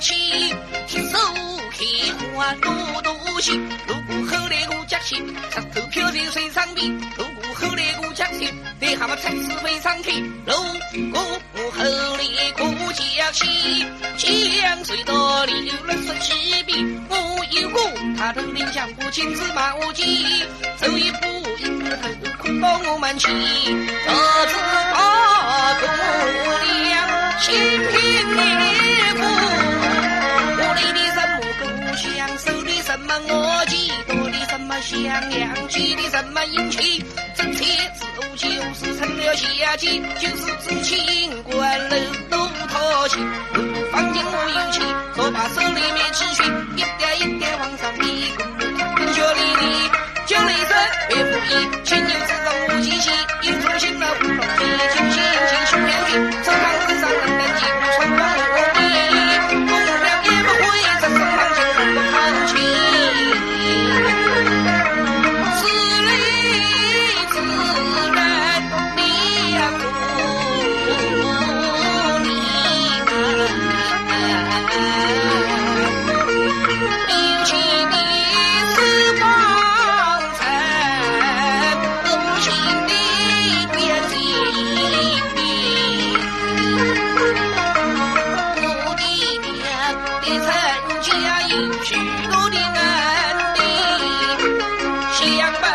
过家去，听手开花多多些。如果后来我家去，石头飘在水上边。如果后来我家去，你蛤蟆才是飞上天。如果我后来过家去，江水倒流了十七遍。我有过他头领讲过金子马我骑，走一步一个头困到我门前。这次大姑娘心平年富，我来的什么故乡，手的什么我记，多的什么香阳，记的什么阴气，这才子午就是成了下级，就是知青官楼都讨起，如果放进我有气，she